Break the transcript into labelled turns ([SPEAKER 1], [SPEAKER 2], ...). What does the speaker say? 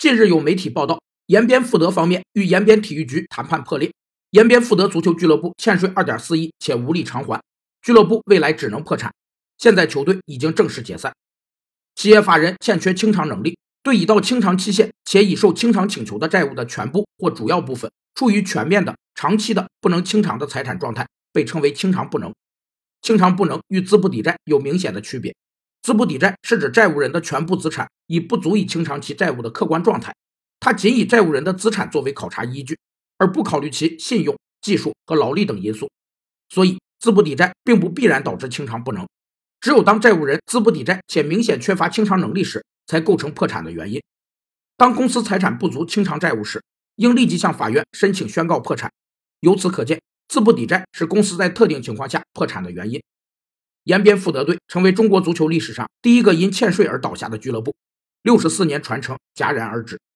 [SPEAKER 1] 近日有媒体报道，延边富德方面与延边体育局谈判破裂，延边富德足球俱乐部欠税2.4亿且无力偿还，俱乐部未来只能破产。现在球队已经正式解散，企业法人欠缺清偿能力，对已到清偿期限且已受清偿请求的债务的全部或主要部分处于全面的、长期的不能清偿的财产状态，被称为清偿不能。清偿不能与资不抵债有明显的区别。资不抵债是指债务人的全部资产已不足以清偿其债务的客观状态，它仅以债务人的资产作为考察依据，而不考虑其信用、技术和劳力等因素。所以，资不抵债并不必然导致清偿不能，只有当债务人资不抵债且明显缺乏清偿能力时，才构成破产的原因。当公司财产不足清偿债务时，应立即向法院申请宣告破产。由此可见。资不抵债是公司在特定情况下破产的原因。延边富德队成为中国足球历史上第一个因欠税而倒下的俱乐部，六十四年传承戛然而止。